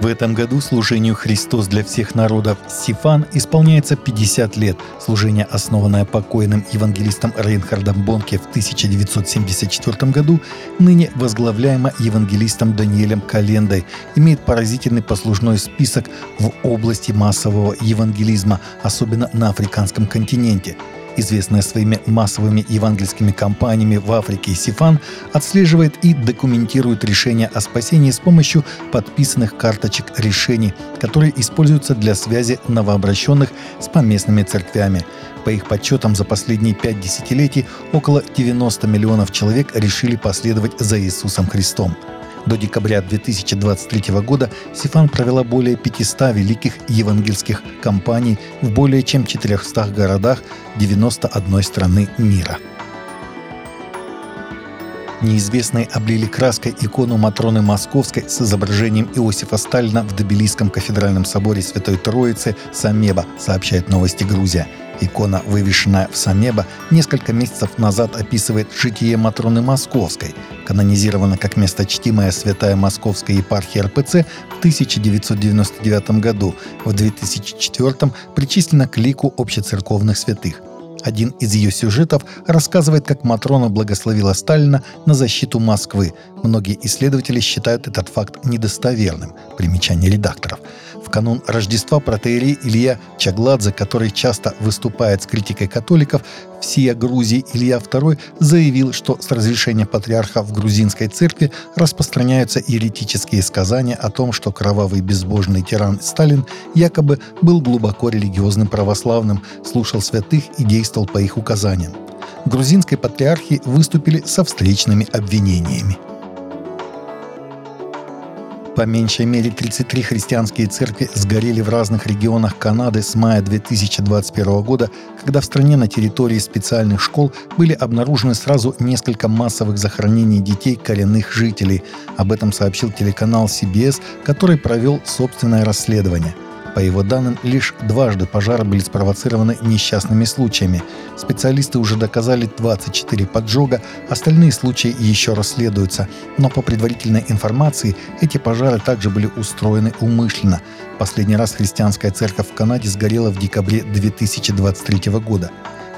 В этом году служению «Христос для всех народов» Сифан исполняется 50 лет. Служение, основанное покойным евангелистом Рейнхардом Бонке в 1974 году, ныне возглавляемо евангелистом Даниэлем Календой, имеет поразительный послужной список в области массового евангелизма, особенно на африканском континенте – известная своими массовыми евангельскими кампаниями в Африке, Сифан отслеживает и документирует решения о спасении с помощью подписанных карточек решений, которые используются для связи новообращенных с поместными церквями. По их подсчетам, за последние пять десятилетий около 90 миллионов человек решили последовать за Иисусом Христом. До декабря 2023 года Сифан провела более 500 великих евангельских кампаний в более чем 400 городах 91 страны мира. Неизвестные облили краской икону Матроны Московской с изображением Иосифа Сталина в Добелийском кафедральном соборе Святой Троицы Самеба, сообщает новости Грузия. Икона, вывешенная в Самеба, несколько месяцев назад описывает житие Матроны Московской, канонизирована как месточтимая святая Московской епархии РПЦ в 1999 году, в 2004 причислена к лику общецерковных святых. Один из ее сюжетов рассказывает, как Матрона благословила Сталина на защиту Москвы. Многие исследователи считают этот факт недостоверным. Примечание редакторов в канун Рождества протеерей Илья Чагладзе, который часто выступает с критикой католиков, всея Грузии Илья II заявил, что с разрешения патриарха в грузинской церкви распространяются еретические сказания о том, что кровавый безбожный тиран Сталин якобы был глубоко религиозным православным, слушал святых и действовал по их указаниям. Грузинской патриархи выступили со встречными обвинениями. По меньшей мере 33 христианские церкви сгорели в разных регионах Канады с мая 2021 года, когда в стране на территории специальных школ были обнаружены сразу несколько массовых захоронений детей коренных жителей. Об этом сообщил телеканал CBS, который провел собственное расследование – по его данным, лишь дважды пожары были спровоцированы несчастными случаями. Специалисты уже доказали 24 поджога, остальные случаи еще расследуются. Но по предварительной информации, эти пожары также были устроены умышленно. Последний раз христианская церковь в Канаде сгорела в декабре 2023 года.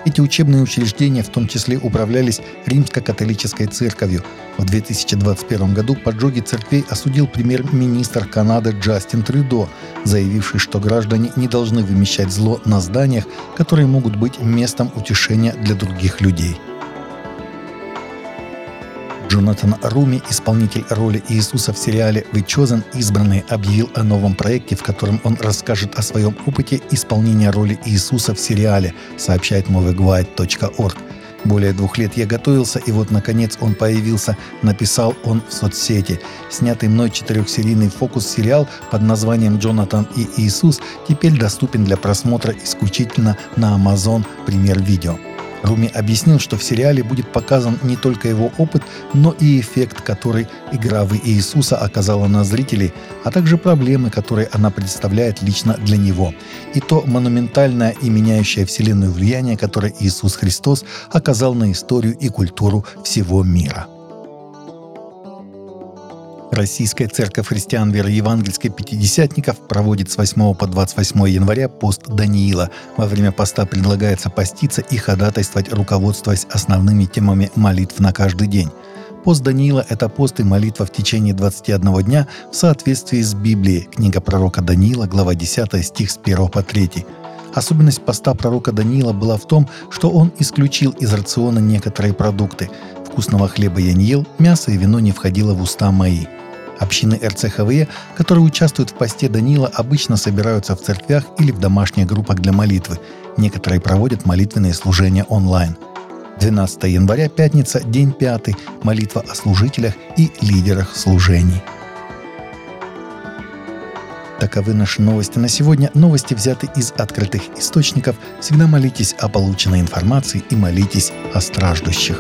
Эти учебные учреждения в том числе управлялись римско-католической церковью. В 2021 году поджоги церквей осудил премьер-министр Канады Джастин Трюдо, заявивший, что граждане не должны вымещать зло на зданиях, которые могут быть местом утешения для других людей. Джонатан Руми, исполнитель роли Иисуса в сериале «Вы Chosen», избранный, объявил о новом проекте, в котором он расскажет о своем опыте исполнения роли Иисуса в сериале, сообщает moviegwide.org. Более двух лет я готовился, и вот, наконец, он появился, написал он в соцсети. Снятый мной четырехсерийный фокус-сериал под названием «Джонатан и Иисус» теперь доступен для просмотра исключительно на Amazon Премьер Видео. Руми объяснил, что в сериале будет показан не только его опыт, но и эффект, который игра в Иисуса оказала на зрителей, а также проблемы, которые она представляет лично для него, и то монументальное и меняющее Вселенную влияние, которое Иисус Христос оказал на историю и культуру всего мира. Российская церковь христиан веры евангельской пятидесятников проводит с 8 по 28 января пост Даниила. Во время поста предлагается поститься и ходатайствовать, руководствуясь основными темами молитв на каждый день. Пост Даниила – это пост и молитва в течение 21 дня в соответствии с Библией. Книга пророка Даниила, глава 10, стих с 1 по 3. Особенность поста пророка Даниила была в том, что он исключил из рациона некоторые продукты. Вкусного хлеба я не ел, мясо и вино не входило в уста мои. Общины РЦХВЕ, которые участвуют в посте Данила, обычно собираются в церквях или в домашних группах для молитвы. Некоторые проводят молитвенные служения онлайн. 12 января, пятница, день пятый, молитва о служителях и лидерах служений. Таковы наши новости на сегодня. Новости взяты из открытых источников. Всегда молитесь о полученной информации и молитесь о страждущих.